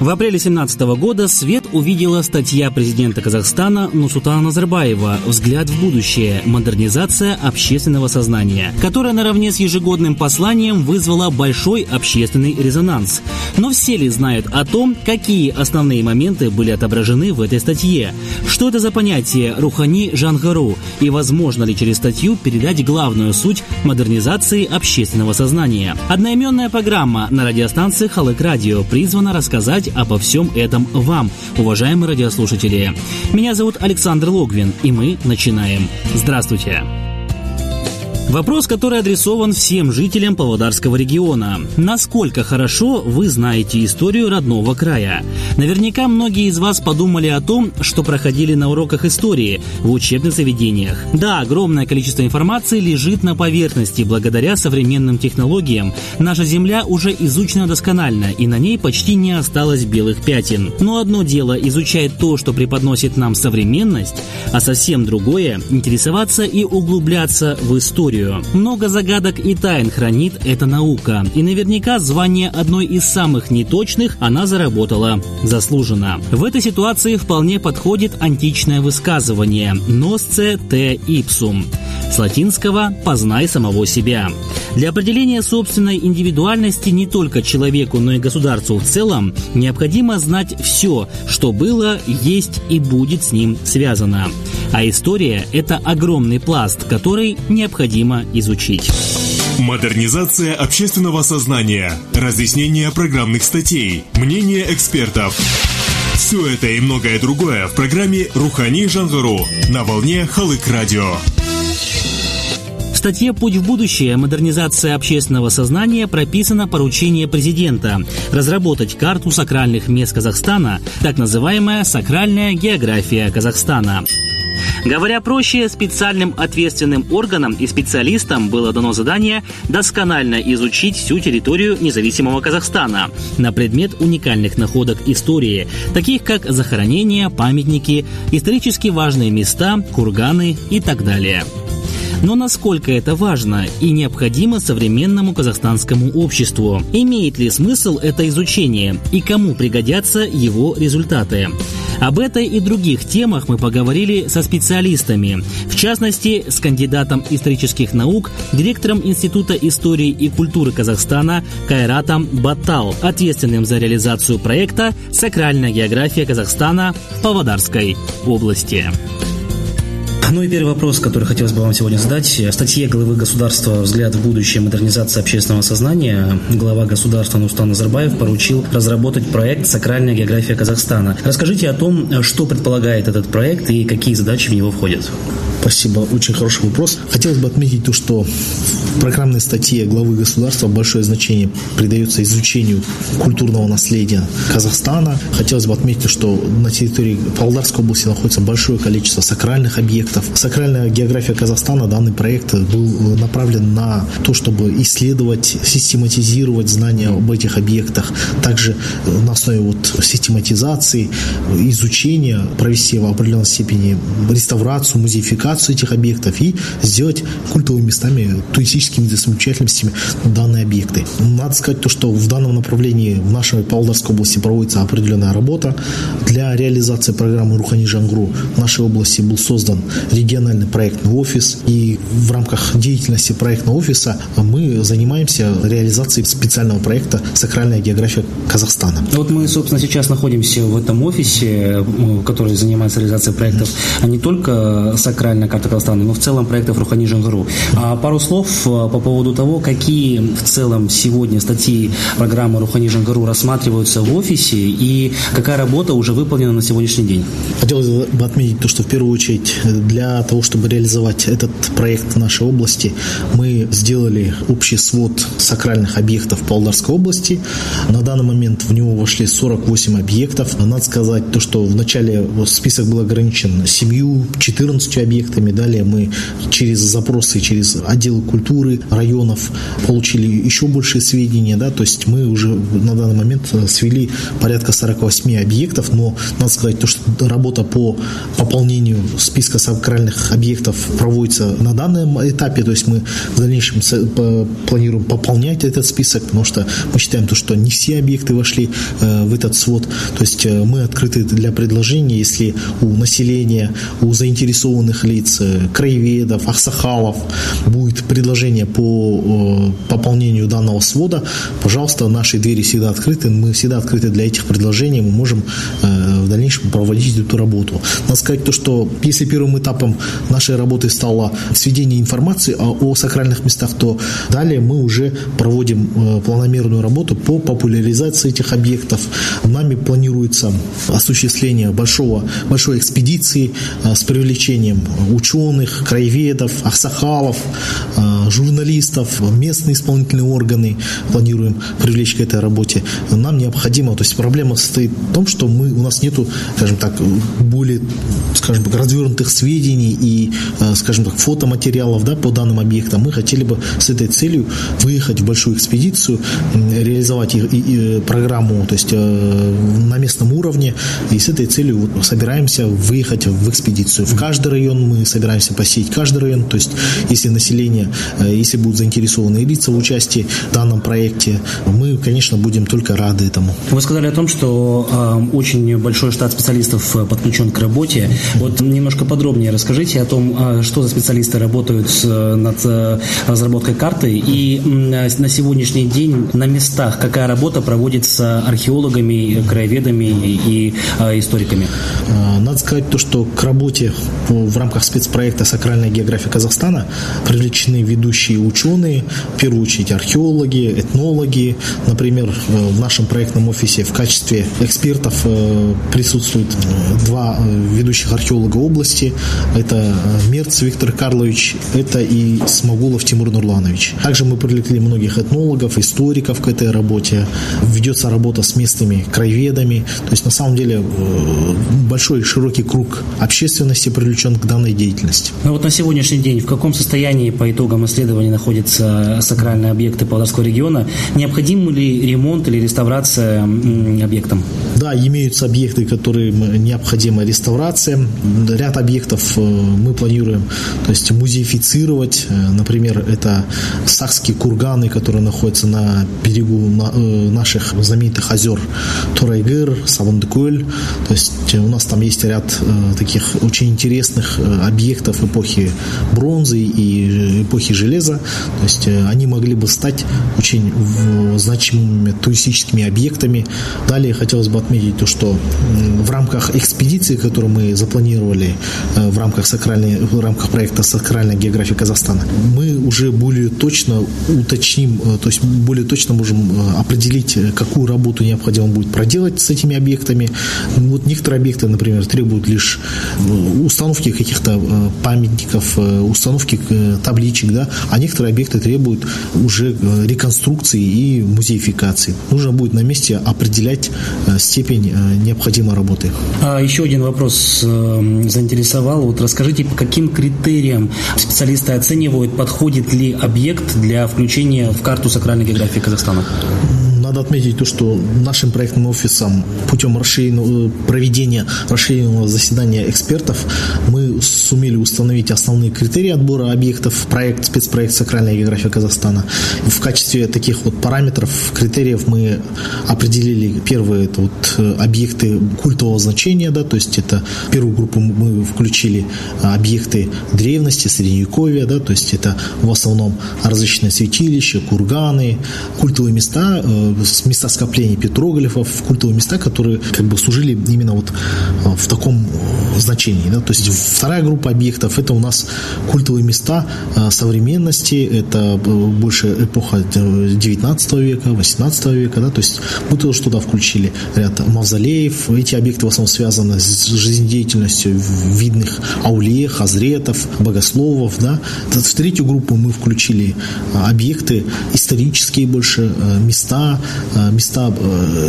В апреле 2017 года свет увидела статья президента Казахстана Нусутана Назарбаева «Взгляд в будущее. Модернизация общественного сознания», которая наравне с ежегодным посланием вызвала большой общественный резонанс. Но все ли знают о том, какие основные моменты были отображены в этой статье? Что это за понятие «Рухани Жангару» и возможно ли через статью передать главную суть модернизации общественного сознания? Одноименная программа на радиостанции Халык Радио призвана рассказать обо всем этом вам, уважаемые радиослушатели. Меня зовут Александр Логвин, и мы начинаем. Здравствуйте! Вопрос, который адресован всем жителям Павлодарского региона. Насколько хорошо вы знаете историю родного края? Наверняка многие из вас подумали о том, что проходили на уроках истории в учебных заведениях. Да, огромное количество информации лежит на поверхности благодаря современным технологиям. Наша Земля уже изучена досконально, и на ней почти не осталось белых пятен. Но одно дело изучать то, что преподносит нам современность, а совсем другое – интересоваться и углубляться в историю историю. Много загадок и тайн хранит эта наука. И наверняка звание одной из самых неточных она заработала заслуженно. В этой ситуации вполне подходит античное высказывание «носце те ipsum» с латинского «познай самого себя». Для определения собственной индивидуальности не только человеку, но и государству в целом необходимо знать все, что было, есть и будет с ним связано. А история – это огромный пласт, который необходимо изучить. Модернизация общественного сознания, разъяснение программных статей, мнение экспертов. Все это и многое другое в программе «Рухани Жангару» на волне Халык Радио статье «Путь в будущее. Модернизация общественного сознания» прописано поручение президента разработать карту сакральных мест Казахстана, так называемая «Сакральная география Казахстана». Говоря проще, специальным ответственным органам и специалистам было дано задание досконально изучить всю территорию независимого Казахстана на предмет уникальных находок истории, таких как захоронения, памятники, исторически важные места, курганы и так далее. Но насколько это важно и необходимо современному казахстанскому обществу? Имеет ли смысл это изучение и кому пригодятся его результаты? Об этой и других темах мы поговорили со специалистами, в частности, с кандидатом исторических наук, директором Института истории и культуры Казахстана Кайратом Батал, ответственным за реализацию проекта «Сакральная география Казахстана» в Павлодарской области. Ну и первый вопрос, который хотелось бы вам сегодня задать. В статье главы государства «Взгляд в будущее. Модернизация общественного сознания» глава государства Нустан Назарбаев поручил разработать проект «Сакральная география Казахстана». Расскажите о том, что предполагает этот проект и какие задачи в него входят. Спасибо, очень хороший вопрос. Хотелось бы отметить то, что в программной статье главы государства большое значение придается изучению культурного наследия Казахстана. Хотелось бы отметить, что на территории Павлодарской области находится большое количество сакральных объектов. Сакральная география Казахстана, данный проект был направлен на то, чтобы исследовать, систематизировать знания об этих объектах. Также на основе вот систематизации, изучения провести в определенной степени реставрацию, музеификацию эксплуатацию этих объектов и сделать культовыми местами, туристическими достопримечательностями данные объекты. Надо сказать то, что в данном направлении в нашей Павлодарской области проводится определенная работа. Для реализации программы Рухани Жангру в нашей области был создан региональный проектный офис. И в рамках деятельности проектного офиса мы занимаемся реализацией специального проекта «Сакральная география Казахстана». Вот мы, собственно, сейчас находимся в этом офисе, который занимается реализацией проектов, а не только сакральная национальная карта Казахстана, но в целом проектов Рухани Жангару. А пару слов э, по поводу того, какие в целом сегодня статьи программы Рухани Жангару рассматриваются в офисе и какая работа уже выполнена на сегодняшний день. Хотелось бы отметить то, что в первую очередь для того, чтобы реализовать этот проект в нашей области, мы сделали общий свод сакральных объектов Павлодарской области. На данный момент в него вошли 48 объектов. Надо сказать то, что вначале список был ограничен 7-14 объектов объектами. Далее мы через запросы, через отделы культуры районов получили еще больше сведения. Да? То есть мы уже на данный момент свели порядка 48 объектов, но надо сказать, то, что работа по пополнению списка сакральных объектов проводится на данном этапе, то есть мы в дальнейшем планируем пополнять этот список, потому что мы считаем, то, что не все объекты вошли э, в этот свод. То есть э, мы открыты для предложений, если у населения, у заинтересованных лиц, э, краеведов, ахсахалов будет предложение по пополнению данного свода, пожалуйста, наши двери всегда открыты, мы всегда открыты для этих предложений, мы можем в дальнейшем проводить эту работу. Надо сказать то, что если первым этапом нашей работы стало сведение информации о, сакральных местах, то далее мы уже проводим планомерную работу по популяризации этих объектов. Нами планируется осуществление большого, большой экспедиции э, с привлечением ученых, краеведов, ахсахалов, э, журналистов, местные исполнительные органы планируем привлечь к этой работе. Нам необходимо, то есть проблема состоит в том, что мы, у нас нету, скажем так, более, скажем так, развернутых сведений и, э, скажем так, фотоматериалов да, по данным объектам. Мы хотели бы с этой целью выехать в большую экспедицию, реализовать и, и, и программу, то есть э, на местном уровне, и с этой целью вот, собираемся выехать в экспедицию. В каждый район мы собираемся посетить каждый район, то есть если население, э, если будут заинтересованные лица в участии в данном проекте, мы, конечно, будем только рады этому. Вы сказали о том, что э, очень большой штат специалистов э, подключен к работе. Вот немножко подробнее расскажите о том, э, что за специалисты работают над разработкой карты и на сегодняшний день на местах какая работа проводится археологами, краеведами и историками? Надо сказать то, что к работе в рамках спецпроекта «Сакральная география Казахстана» привлечены ведущие ученые, в первую очередь археологи, этнологи. Например, в нашем проектном офисе в качестве экспертов э, присутствуют э, два ведущих археолога области. Это Мерц Виктор Карлович, это и Смогулов Тимур Нурланович. Также мы привлекли многих этнологов, историков к этой работе. Ведется работа с местными краеведами. То есть, на самом деле, э, большой широкий круг общественности привлечен к данной деятельности. Ну вот на сегодняшний день в каком состоянии по итогам исследований находятся сакральные объекты Павловского региона? Необходим ли ремонт или реставрация объектам? Да, имеются объекты, которые необходима реставрация. Ряд объектов э, мы планируем то есть музеифицировать. Э, например, это сахские курганы, которые находятся на берегу наших знаменитых озер Турайгыр, Савандыкөл. То есть у нас там есть ряд э, таких очень интересных э, объектов эпохи бронзы и эпохи железа. То есть э, они могли бы стать очень значимыми туристическими объектами. Далее хотелось бы отметить то, что в рамках экспедиции, которую мы запланировали в рамках, сакральной, в рамках проекта «Сакральная география Казахстана», мы уже более точно уточним, то есть более точно можем определить, какую работу необходимо будет проделать с этими объектами. Вот некоторые объекты, например, требуют лишь э, установки каких-то э, памятников, э, установки табличек, да, а некоторые объекты требуют уже реконструкции и музеификации. Нужно будет на месте определять степень необходимой работы. А еще один вопрос заинтересовал. Вот расскажите, по каким критериям специалисты оценивают, подходит ли объект для включения в карту сакральной географии Казахстана? Надо отметить то, что нашим проектным офисом путем расширенного, проведения расширенного заседания экспертов мы сумели установить основные критерии отбора объектов проект, спецпроект «Сакральная география Казахстана». И в качестве таких вот параметров, критериев мы определили первые это вот э, объекты культового значения, да, то есть это первую группу мы включили объекты древности, средневековья, да, то есть это в основном различные святилища, курганы, культовые места, э, места скопления петроглифов, культовые места, которые как бы служили именно вот э, в таком э, значении. Да? То есть вторая группа объектов это у нас культовые места э, современности, это больше эпоха 19 века, 18 века, да? то есть мы тоже туда включили ряд мавзолеев, эти объекты в основном связаны с жизнедеятельностью видных ауле, хазретов, богословов. Да? В третью группу мы включили объекты исторические больше, места, места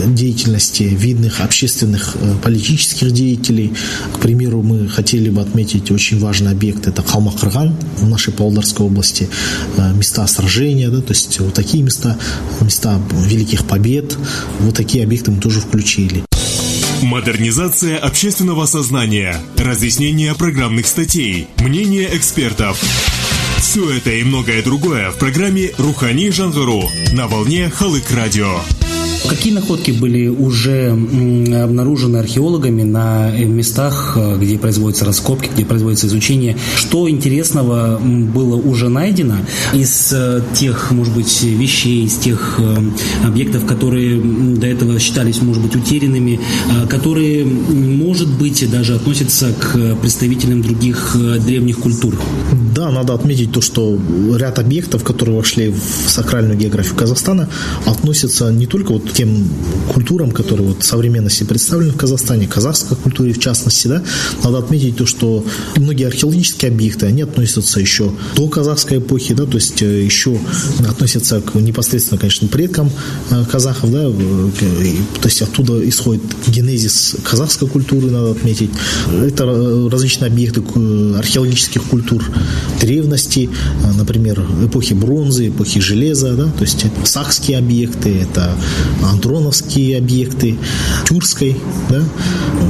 деятельности видных общественных политических деятелей. К примеру, мы хотели бы отметить очень важный объект, это Халмакырган в нашей Павлодарской области, места сражения, да, то есть вот такие места, места великих побед, вот такие объекты мы тоже включили. Модернизация общественного сознания, разъяснение программных статей, мнение экспертов. Все это и многое другое в программе «Рухани Жангару» на волне Халык Радио. Какие находки были уже обнаружены археологами на э, местах, э, где производятся раскопки, где производится изучение? Что интересного было уже найдено из э, тех, может быть, вещей, из тех объектов, которые до этого считались, может быть, утерянными, которые, может быть, даже относятся к представителям других древних культур? Да, надо отметить то, что ряд объектов, которые вошли в сакральную географию Казахстана, относятся не только вот тем культурам, которые вот в современности представлены в Казахстане, казахской культуре в частности, да, надо отметить то, что многие археологические объекты, они относятся еще до казахской эпохи, да, то есть э, еще относятся к непосредственно, конечно, предкам э, казахов, да, то есть оттуда исходит генезис казахской культуры, надо отметить. Это различные объекты археологических культур древности, э, например, эпохи бронзы, эпохи железа, да, то есть это сахские объекты, это андроновские объекты, тюркской. Да?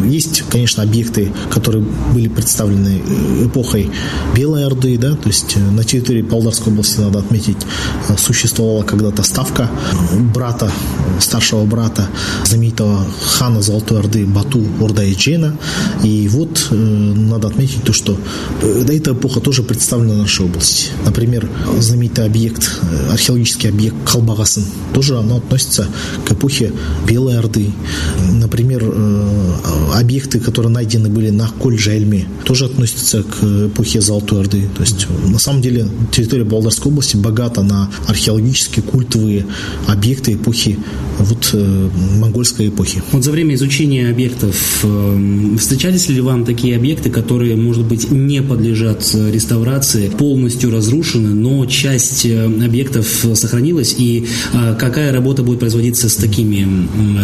Есть, конечно, объекты, которые были представлены э, эпохой Белой Орды. Да? То есть э, на территории Павлодарской области, надо отметить, э, существовала когда-то ставка брата, старшего брата знаменитого хана Золотой Орды Бату Ордаиджена. И вот надо отметить то, что эта эпоха тоже представлена в нашей области. Например, знаменитый объект, археологический объект Калбагасын, тоже оно относится к эпохе Белой Орды. Например, э, объекты, которые найдены были на Коль-Жельме, тоже относятся к эпохе Золотой Орды. То есть, на самом деле, территория Болгарской области богата на археологические, культовые объекты эпохи, вот, э, монгольской эпохи. Вот за время изучения объектов э, встречались ли вам такие объекты, которые, может быть, не подлежат реставрации, полностью разрушены, но часть объектов сохранилась, и какая работа будет производиться с такими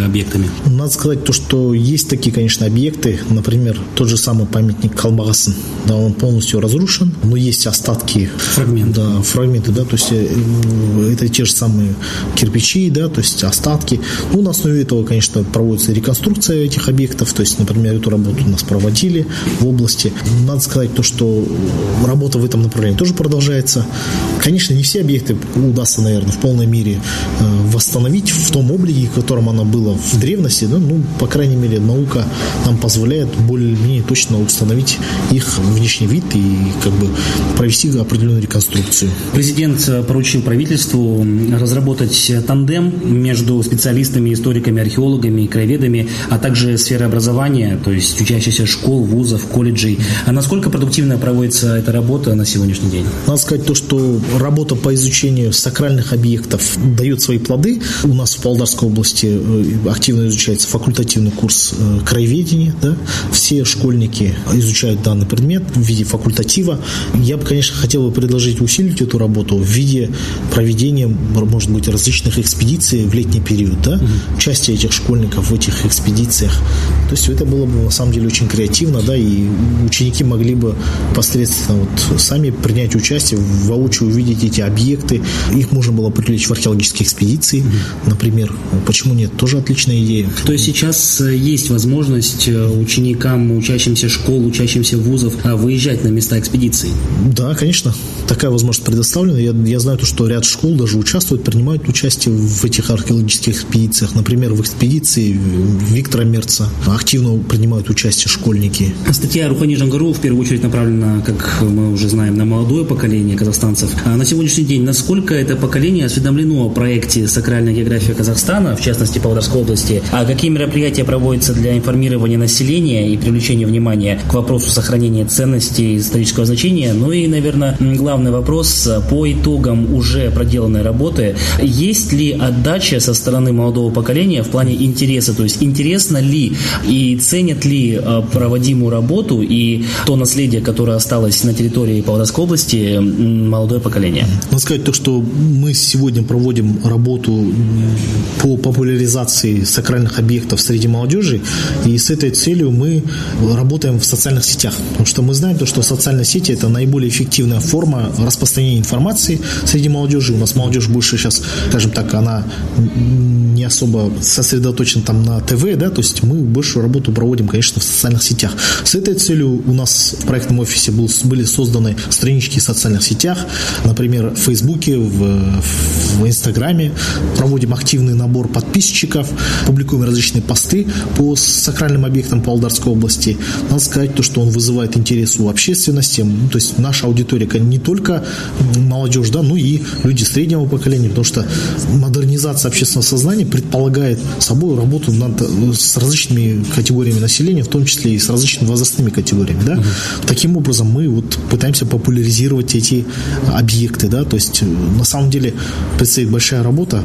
объектами? Надо сказать то, что есть такие, конечно, объекты. Например, тот же самый памятник Калбагасын. Да, он полностью разрушен, но есть остатки. Фрагменты. Да, фрагменты, да, то есть э, это те же самые кирпичи, да, то есть остатки. Ну, на основе этого, конечно, проводится реконструкция этих объектов. То есть, например, эту работу у нас проводили в области. Надо сказать то, что работа в этом направлении тоже продолжается. Конечно, не все объекты удастся, наверное, в полной мере э, восстановить в том облике, в котором оно было в древности, да, ну, по крайней мере, наука нам позволяет более-менее точно установить их внешний вид и как бы провести определенную реконструкцию. Президент поручил правительству разработать тандем между специалистами, историками, археологами, краеведами, а также сферой образования, то есть учащихся школ, вузов, колледжей. А насколько продуктивно проводится эта работа на сегодняшний день? Надо сказать то, что работа по изучению сакральных объектов дает свои плоды. У нас в Павлодарской области э, активно изучается факультативный курс э, краеведения. Да? Все школьники изучают данный предмет в виде факультатива. Я бы, конечно, хотел бы предложить усилить эту работу в виде проведения, может быть, различных экспедиций в летний период. Да? Угу. Участие этих школьников в этих экспедициях. То есть это было бы, на самом деле, очень креативно, да, и ученики могли бы посредственно вот сами принять участие, воочию увидеть эти объекты. Их можно было привлечь в археологические экспедиции, например. Почему нет? Тоже отличная идея. То есть сейчас э, есть возможность э, ученикам, учащимся школ, учащимся вузов а, выезжать на места экспедиций? Да, конечно. Такая возможность предоставлена. Я, я знаю, то, что ряд школ даже участвуют, принимают участие в этих археологических экспедициях. Например, в экспедиции Виктора Мерца активно принимают участие школьники. Статья Рухани Жангару в первую очередь направлена, как мы уже знаем, на молодое поколение казахстанцев. А на сегодняшний день насколько это поколение осведомлено о проекте «Сакральная география Казахстана», в частности, Павлодарской области, а какие мероприятия проводятся для информирования населения и привлечения внимания к вопросу сохранения ценностей исторического значения? Ну и, наверное, главный вопрос по итогам уже проделанной работы. Есть ли отдача со стороны молодого поколения в плане интереса? То есть интересно ли И ценят ли э, проводимую работу и то наследие, которое осталось на территории Павлодарской области, молодое поколение? Надо сказать то, что мы сегодня проводим работу по популяризации сакральных объектов среди молодежи, и с этой целью мы работаем в социальных сетях. Потому что мы знаем то, что социальные сети – это наиболее эффективная форма распространения информации среди молодежи. У нас молодежь больше сейчас, скажем так, она не особо сосредоточена там на ТВ, да, то есть мы большую работу проводим, конечно, в социальных сетях. С этой целью у нас в проектном офисе был, были созданы странички в социальных сетях, например, в Фейсбуке, в, в Инстаграме. Проводим активный набор подписчиков, публикуем различные посты по сакральным объектам Павлодарской области. Надо сказать то, что он вызывает интерес у общественности, то есть наша аудитория не только молодежь, да, но и люди среднего поколения, потому что модернизация общественного сознания предполагает собой работу над, с различными категориями населения, в том числе и с различными возрастными категориями. Да? Угу. Таким образом, мы вот пытаемся популяризировать эти объекты. Да? То есть, на самом деле, предстоит большая работа,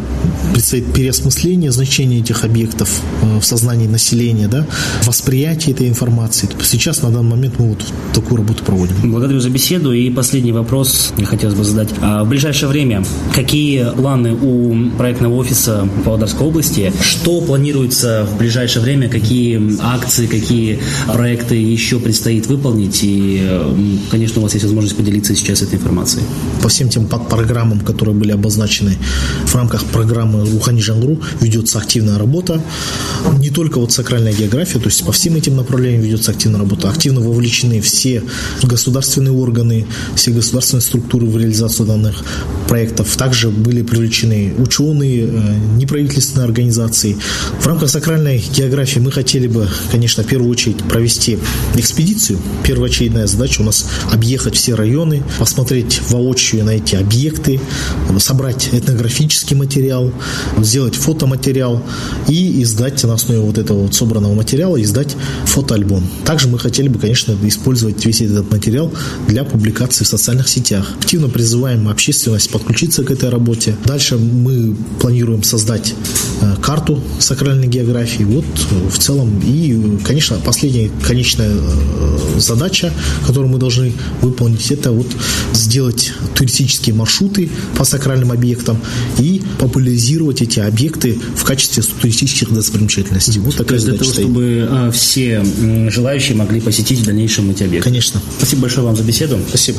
предстоит переосмысление значения этих объектов в сознании населения, да? восприятие этой информации. Сейчас, на данный момент, мы вот такую работу проводим. Благодарю за беседу. И последний вопрос я хотелось бы задать. А в ближайшее время какие планы у проектного офиса Павлодарской области? Что планируется в ближайшее время? Какие акции, какие проекты еще предстоит выполнить? И, конечно, у вас есть возможность поделиться сейчас этой информацией. По всем тем подпрограммам, которые были обозначены в рамках программы Рухани Жангру, ведется активная работа. Не только вот сакральная география, то есть по всем этим направлениям ведется активная работа. Активно вовлечены все государственные органы, все государственные структуры в реализацию данных проектов. Также были привлечены ученые, э, неправительственные организации. В рамках сакральной географии мы хотели бы, конечно, в первую очередь провести экспедицию. Первоочередная задача у нас объехать все районы, посмотреть воочию на эти объекты, собрать этнографический материал, сделать фотоматериал и издать на основе вот этого вот собранного материала, издать фотоальбом. Также мы хотели бы, конечно, использовать весь этот материал для публикации в социальных сетях. Активно призываем общественность подключиться к этой работе. Дальше мы планируем создать карту сакральной географии. Вот э, в целом и, конечно, последняя конечная э, задача, которую мы должны выполнить, это вот сделать туристические маршруты по сакральным объектам и популяризировать эти объекты в качестве туристических достопримечательностей. Вот такая задача для того, стоит. чтобы все желающие могли посетить в дальнейшем эти объекты. Конечно. Спасибо большое вам за беседу. Спасибо.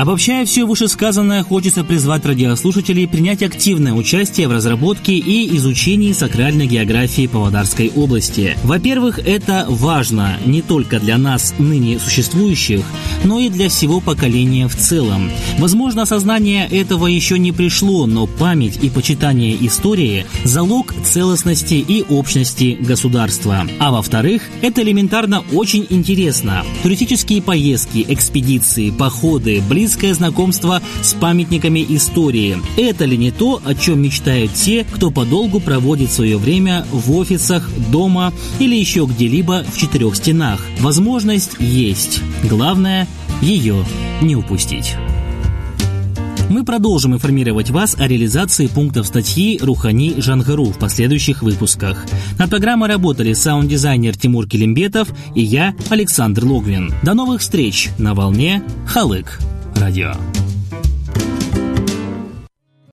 Обобщая все вышесказанное, хочется призвать радиослушателей принять активное участие в разработке и изучении сакральной географии Павлодарской области. Во-первых, это важно не только для нас, ныне существующих, но и для всего поколения в целом. Возможно, осознание этого еще не пришло, но память и почитание истории – залог целостности и общности государства. А во-вторых, это элементарно очень интересно. Туристические поездки, экспедиции, походы, близкие близкое знакомство с памятниками истории. Это ли не то, о чем мечтают те, кто подолгу проводит свое время в офисах, дома или еще где-либо в четырех стенах? Возможность есть. Главное – ее не упустить. Мы продолжим информировать вас о реализации пунктов статьи «Рухани Жангару» в последующих выпусках. Над программой работали саунд-дизайнер Тимур Келимбетов и я, Александр Логвин. До новых встреч на волне «Халык» радио.